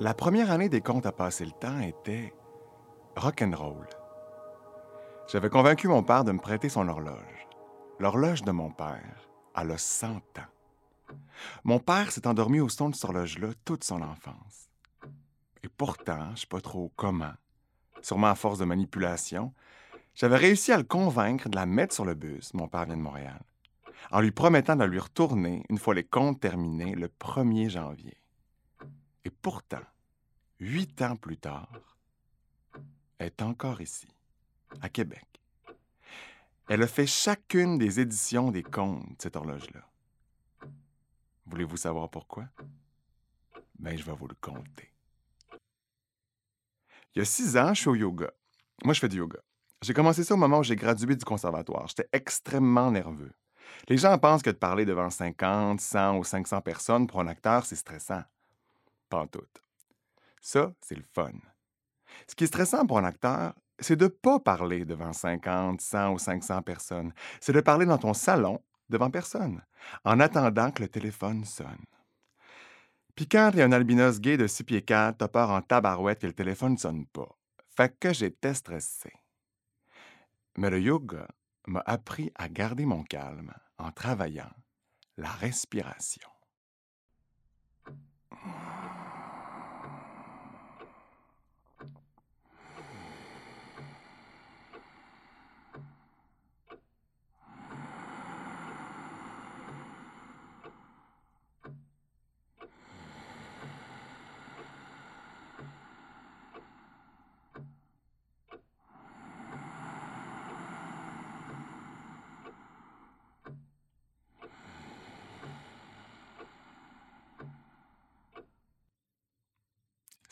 La première année des contes à passer le temps était rock'n'roll. J'avais convaincu mon père de me prêter son horloge. L'horloge de mon père, elle a 100 ans. Mon père s'est endormi au son de cette horloge-là toute son enfance. Et pourtant, je sais pas trop comment, sûrement à force de manipulation, j'avais réussi à le convaincre de la mettre sur le bus, mon père vient de Montréal, en lui promettant de lui retourner une fois les comptes terminés le 1er janvier. Et pourtant, huit ans plus tard, est encore ici, à Québec. Elle a fait chacune des éditions des contes, cette horloge-là. Voulez-vous savoir pourquoi? Ben, je vais vous le conter. Il y a six ans, je suis au yoga. Moi, je fais du yoga. J'ai commencé ça au moment où j'ai gradué du conservatoire. J'étais extrêmement nerveux. Les gens pensent que de parler devant 50, 100 ou 500 personnes pour un acteur, c'est stressant. Pas en tout. Ça, c'est le fun. Ce qui est stressant pour un acteur, c'est de ne pas parler devant 50, 100 ou 500 personnes. C'est de parler dans ton salon devant personne, en attendant que le téléphone sonne. Puis quand a un albinos gay de 6 pieds 4, t'as peur en tabarouette que le téléphone ne sonne pas. Fait que j'étais stressé. Mais le yoga m'a appris à garder mon calme en travaillant la respiration.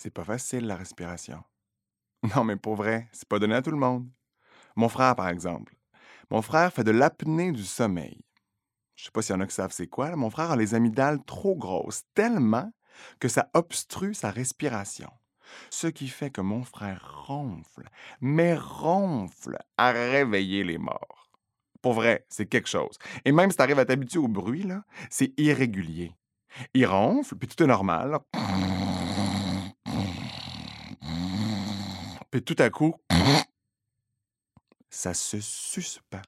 C'est pas facile, la respiration. Non, mais pour vrai, c'est pas donné à tout le monde. Mon frère, par exemple. Mon frère fait de l'apnée du sommeil. Je sais pas s'il y en a qui savent c'est quoi. Mon frère a les amygdales trop grosses, tellement que ça obstrue sa respiration. Ce qui fait que mon frère ronfle, mais ronfle à réveiller les morts. Pour vrai, c'est quelque chose. Et même si tu arrives à t'habituer au bruit, là, c'est irrégulier. Il ronfle, puis tout est normal. Puis tout à coup, ça se suspend.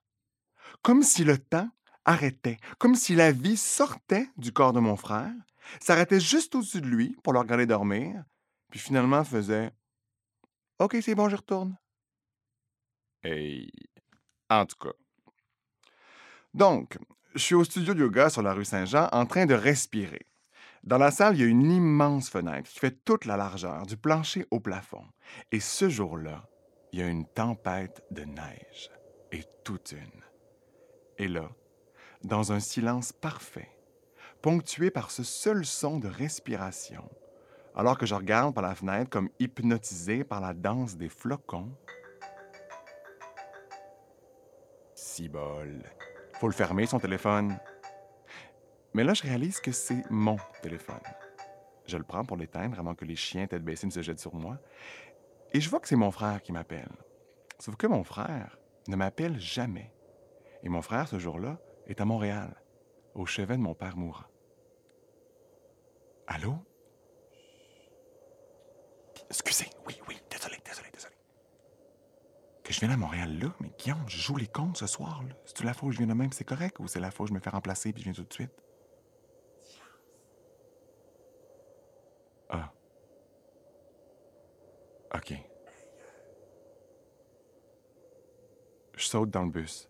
Comme si le temps arrêtait, comme si la vie sortait du corps de mon frère, s'arrêtait juste au-dessus de lui pour le regarder dormir, puis finalement faisait OK, c'est bon, je retourne. Et en tout cas. Donc, je suis au studio de yoga sur la rue Saint-Jean en train de respirer. Dans la salle, il y a une immense fenêtre qui fait toute la largeur, du plancher au plafond. Et ce jour-là, il y a une tempête de neige. Et toute une. Et là, dans un silence parfait, ponctué par ce seul son de respiration, alors que je regarde par la fenêtre comme hypnotisé par la danse des flocons. Si bol. Faut le fermer, son téléphone. Mais là, je réalise que c'est mon téléphone. Je le prends pour l'éteindre avant que les chiens tête baissée ne se jettent sur moi. Et je vois que c'est mon frère qui m'appelle. Sauf que mon frère ne m'appelle jamais. Et mon frère, ce jour-là, est à Montréal, au chevet de mon père mourant. Allô? Excusez, oui, oui, désolé, désolé, désolé. Que je vienne à Montréal là, mais Guillaume, je joue les comptes ce soir. là. C'est-tu la fois où je viens de même, c'est correct, ou c'est la fois où je me fais remplacer puis je viens tout de suite? Ah. OK. Je saute dans le bus,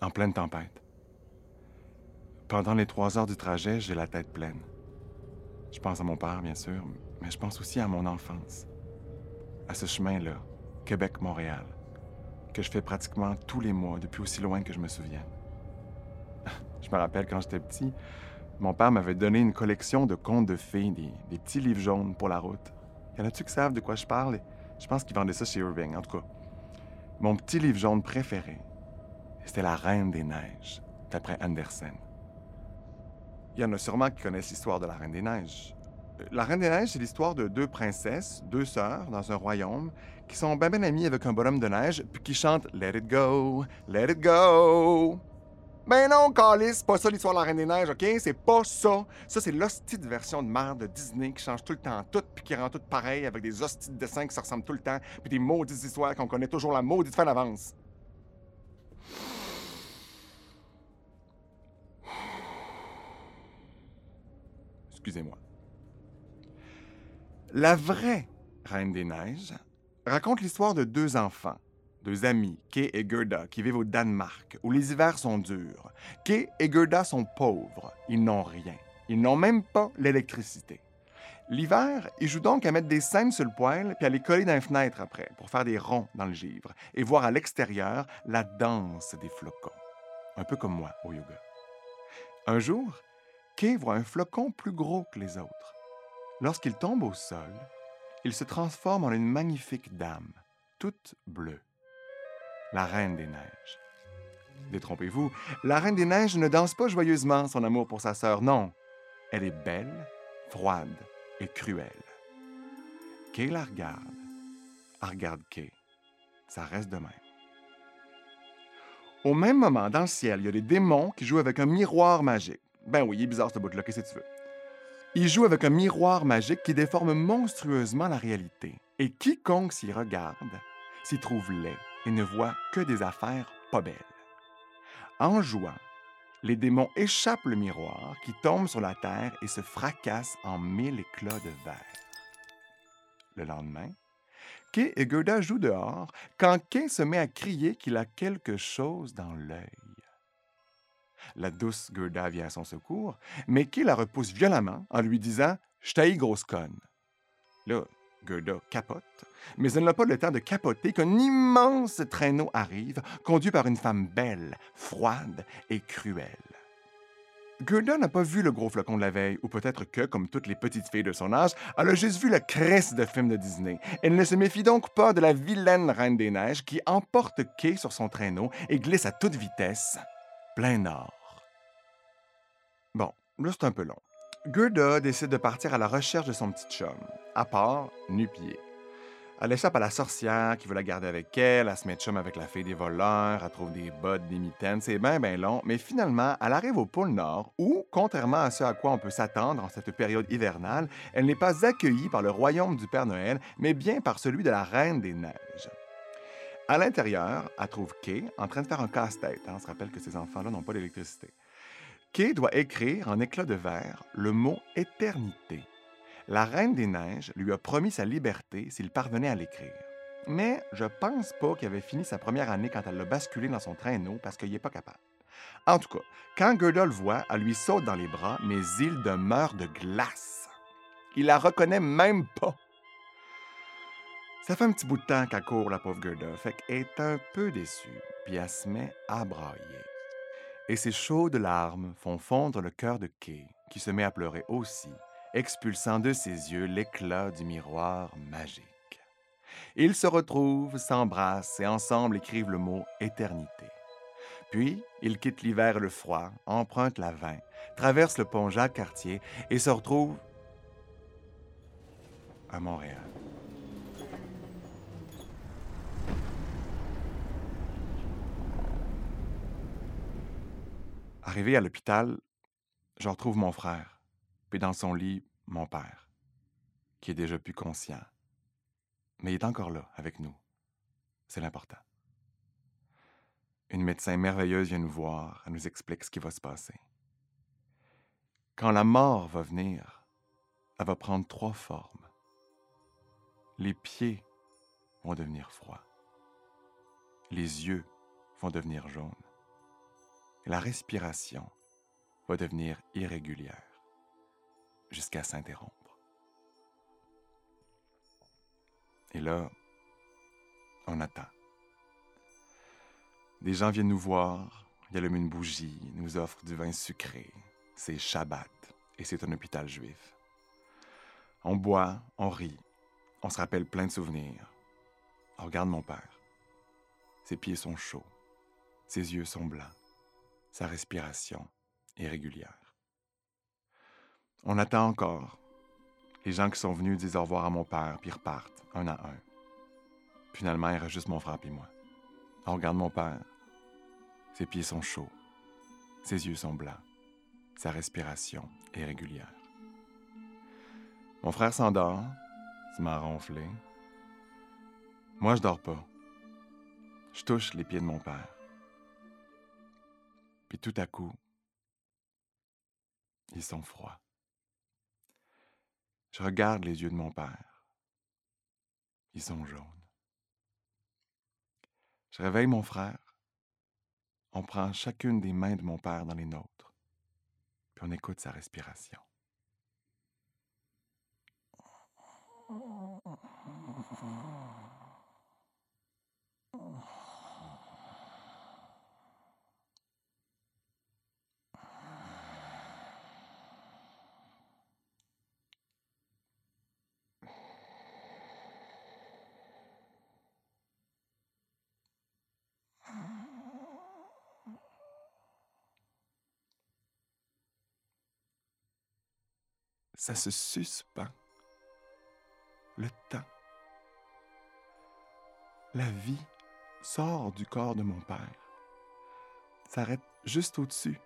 en pleine tempête. Pendant les trois heures du trajet, j'ai la tête pleine. Je pense à mon père, bien sûr, mais je pense aussi à mon enfance. À ce chemin-là, Québec-Montréal, que je fais pratiquement tous les mois depuis aussi loin que je me souvienne. Je me rappelle quand j'étais petit, mon père m'avait donné une collection de contes de fées, des, des petits livres jaunes pour la route. Y en a-tu qui savent de quoi je parle? Je pense qu'ils vendaient ça chez Irving, en tout cas. Mon petit livre jaune préféré, c'était La Reine des Neiges, d'après Andersen. Il y en a sûrement qui connaissent l'histoire de la Reine des Neiges. Euh, La Reine des Neiges, c'est l'histoire de deux princesses, deux sœurs, dans un royaume, qui sont bien ben amies avec un bonhomme de neige, puis qui chantent Let it go, let it go. Ben non, Calis, c'est pas ça l'histoire de la Reine des Neiges, OK? C'est pas ça. Ça, c'est l'hostie de version de merde de Disney qui change tout le temps tout, puis qui rend tout pareil avec des hosties de dessins qui se ressemblent tout le temps, puis des maudites histoires qu'on connaît toujours la maudite fin d'avance. Excusez-moi. La vraie Reine des Neiges raconte l'histoire de deux enfants, deux amis, Kay et Gerda, qui vivent au Danemark, où les hivers sont durs. Kay et Gerda sont pauvres, ils n'ont rien. Ils n'ont même pas l'électricité. L'hiver, ils jouent donc à mettre des scènes sur le poêle puis à les coller dans les fenêtres après, pour faire des ronds dans le givre et voir à l'extérieur la danse des flocons. Un peu comme moi au yoga. Un jour, Kay voit un flocon plus gros que les autres. Lorsqu'il tombe au sol, il se transforme en une magnifique dame, toute bleue. La Reine des Neiges. Détrompez-vous, la Reine des Neiges ne danse pas joyeusement son amour pour sa sœur, non. Elle est belle, froide et cruelle. Kay la regarde. Elle regarde Kay. Ça reste de même. Au même moment, dans le ciel, il y a des démons qui jouent avec un miroir magique. Ben oui, il est bizarre ce bout-là, qu'est-ce que tu veux? Ils jouent avec un miroir magique qui déforme monstrueusement la réalité. Et quiconque s'y regarde s'y trouve laid et ne voit que des affaires pas belles. En jouant, les démons échappent le miroir qui tombe sur la terre et se fracasse en mille éclats de verre. Le lendemain, Kay et Gerda jouent dehors quand Kay se met à crier qu'il a quelque chose dans l'œil. La douce Gerda vient à son secours, mais Kay la repousse violemment en lui disant Je grosse conne. Gerda capote, mais elle n'a pas le temps de capoter qu'un immense traîneau arrive, conduit par une femme belle, froide et cruelle. Gerda n'a pas vu le gros flocon de la veille, ou peut-être que, comme toutes les petites filles de son âge, elle a juste vu le cresse de film de Disney. Elle ne se méfie donc pas de la vilaine Reine des Neiges qui emporte Kay sur son traîneau et glisse à toute vitesse, plein nord. Bon, là c'est un peu long. Gerda décide de partir à la recherche de son petit chum, à part, nu-pied. Elle échappe à la sorcière qui veut la garder avec elle, elle se met chum avec la fille des voleurs, elle trouve des bottes, des mitaines, c'est bien, bien long, mais finalement, elle arrive au pôle Nord où, contrairement à ce à quoi on peut s'attendre en cette période hivernale, elle n'est pas accueillie par le royaume du Père Noël, mais bien par celui de la Reine des Neiges. À l'intérieur, elle trouve Kay en train de faire un casse-tête. hein. On se rappelle que ces enfants-là n'ont pas d'électricité. Kay doit écrire en éclat de verre le mot éternité. La Reine des Neiges lui a promis sa liberté s'il parvenait à l'écrire. Mais je pense pas qu'il avait fini sa première année quand elle l'a basculé dans son traîneau parce qu'il n'est pas capable. En tout cas, quand Gerda le voit, elle lui saute dans les bras, mais il demeure de glace. Il la reconnaît même pas. Ça fait un petit bout de temps qu'elle court, la pauvre Gerda, fait qu'elle est un peu déçue, puis elle se met à brailler. Et ses chaudes larmes font fondre le cœur de Kay, qui se met à pleurer aussi, expulsant de ses yeux l'éclat du miroir magique. Ils se retrouvent, s'embrassent et ensemble écrivent le mot éternité. Puis, ils quittent l'hiver et le froid, empruntent la vin, traversent le pont Jacques-Cartier et se retrouvent à Montréal. Arrivé à l'hôpital, je retrouve mon frère, puis dans son lit, mon père, qui est déjà plus conscient. Mais il est encore là, avec nous. C'est l'important. Une médecin merveilleuse vient nous voir, elle nous explique ce qui va se passer. Quand la mort va venir, elle va prendre trois formes. Les pieds vont devenir froids. Les yeux vont devenir jaunes. La respiration va devenir irrégulière jusqu'à s'interrompre. Et là, on attend. Des gens viennent nous voir, ils allument une bougie, nous offrent du vin sucré. C'est Shabbat et c'est un hôpital juif. On boit, on rit, on se rappelle plein de souvenirs. On regarde mon père. Ses pieds sont chauds, ses yeux sont blancs, sa respiration est régulière. On attend encore. Les gens qui sont venus disent au revoir à mon père, puis repartent, un à un. Finalement, il reste juste mon frère et moi. On regarde mon père. Ses pieds sont chauds. Ses yeux sont blancs. Sa respiration est régulière. Mon frère s'endort, se m'a ronflé. Moi, je dors pas. Je touche les pieds de mon père. Puis tout à coup, ils sont froids. Je regarde les yeux de mon père. Ils sont jaunes. Je réveille mon frère. On prend chacune des mains de mon père dans les nôtres. Puis on écoute sa respiration. Ça se suspend. Le temps. La vie sort du corps de mon père, s'arrête juste au-dessus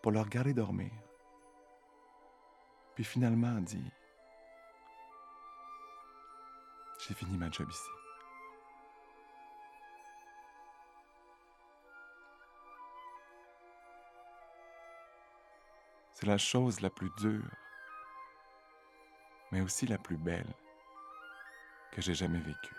pour le regarder dormir. Puis finalement dit J'ai fini ma job ici. C'est la chose la plus dure, mais aussi la plus belle que j'ai jamais vécue.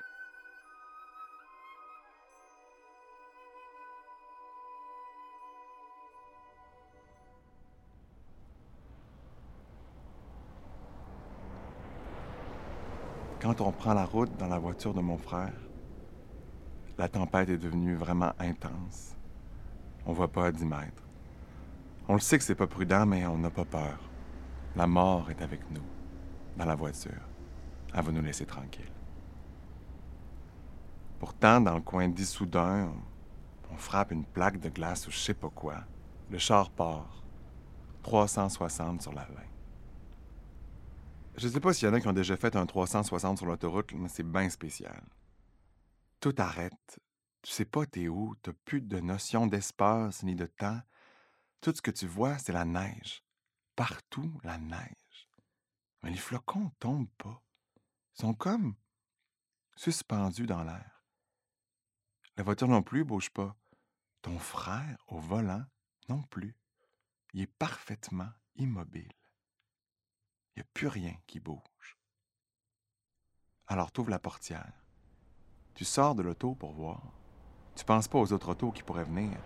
Quand on prend la route dans la voiture de mon frère, la tempête est devenue vraiment intense. On voit pas à 10 mètres. On le sait que c'est pas prudent, mais on n'a pas peur. La mort est avec nous, dans la voiture. Elle va nous laisser tranquilles. Pourtant, dans le coin d'Issoudun, on frappe une plaque de glace ou je sais pas quoi. Le char part. 360 sur la 20. Je sais pas s'il y en a qui ont déjà fait un 360 sur l'autoroute, mais c'est bien spécial. Tout arrête. Tu sais pas t'es où, t'as plus de notion d'espace ni de temps. Tout ce que tu vois, c'est la neige. Partout, la neige. Mais les flocons tombent pas. Ils sont comme suspendus dans l'air. La voiture non plus bouge pas. Ton frère au volant non plus. Il est parfaitement immobile. Il n'y a plus rien qui bouge. Alors tu ouvres la portière. Tu sors de l'auto pour voir. Tu penses pas aux autres autos qui pourraient venir.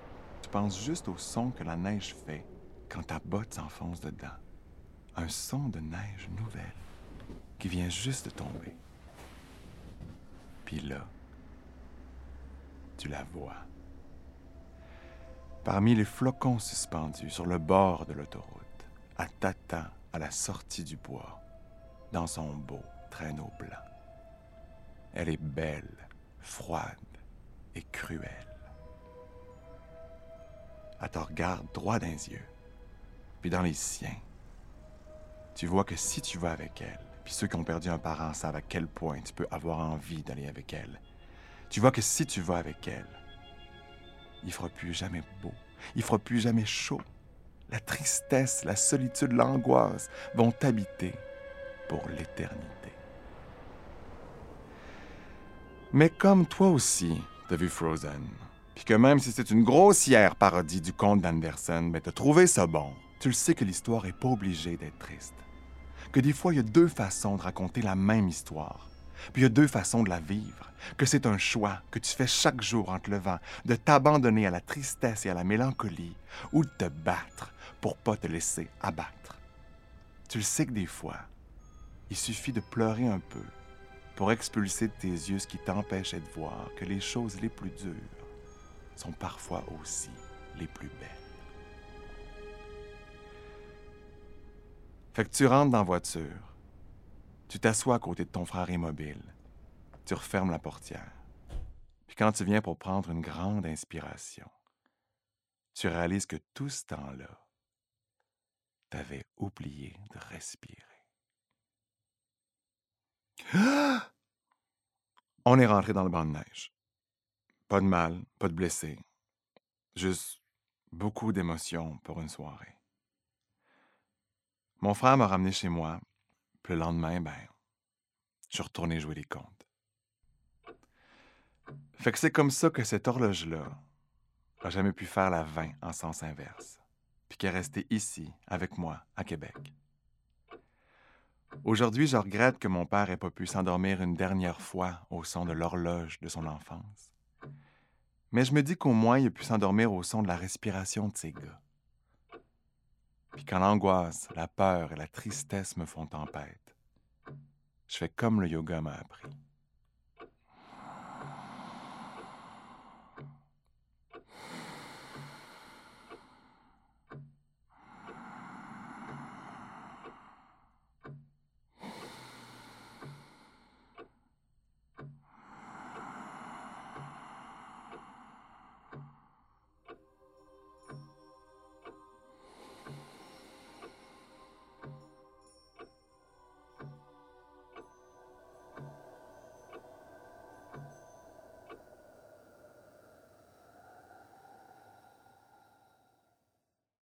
Tu penses juste au son que la neige fait quand ta botte s'enfonce dedans. Un son de neige nouvelle qui vient juste de tomber. Puis là, tu la vois. Parmi les flocons suspendus sur le bord de l'autoroute, à t'attend à la sortie du bois, dans son beau traîneau blanc. Elle est belle, froide et cruelle. Elle te regarde droit dans les yeux, puis dans les siens. Tu vois que si tu vas avec elle, puis ceux qui ont perdu un parent savent à quel point tu peux avoir envie d'aller avec elle. Tu vois que si tu vas avec elle, il fera plus jamais beau, il fera plus jamais chaud. La tristesse, la solitude, l'angoisse vont t'habiter pour l'éternité. Mais comme toi aussi, t'as vu Frozen, puis que même si c'est une grossière parodie du conte d'Anderson, mais t'as trouvé ça bon, tu le sais que l'histoire est pas obligée d'être triste. Que des fois, il y a deux façons de raconter la même histoire. Puis il y a deux façons de la vivre, que c'est un choix que tu fais chaque jour en te levant, de t'abandonner à la tristesse et à la mélancolie, ou de te battre pour pas te laisser abattre. Tu le sais que des fois, il suffit de pleurer un peu pour expulser de tes yeux ce qui t'empêchait de voir que les choses les plus dures sont parfois aussi les plus belles. Fait que tu rentres dans la voiture, tu t'assois à côté de ton frère immobile. Tu refermes la portière. Puis quand tu viens pour prendre une grande inspiration, tu réalises que tout ce temps-là, t'avais oublié de respirer. On est rentré dans le banc de neige. Pas de mal, pas de blessés. Juste Beaucoup d'émotions pour une soirée. Mon frère m'a ramené chez moi, puis le lendemain, ben, je suis retourné jouer les comptes. Fait que c'est comme ça que cette horloge-là n'a jamais pu faire la 20 en sens inverse, puis qui est restée ici, avec moi, à Québec. Aujourd'hui, je regrette que mon père ait pas pu s'endormir une dernière fois au son de l'horloge de son enfance. Mais je me dis qu'au moins il a pu s'endormir au son de la respiration de ses gars. Puis quand l'angoisse, la peur et la tristesse me font tempête, je fais comme le yoga m'a appris.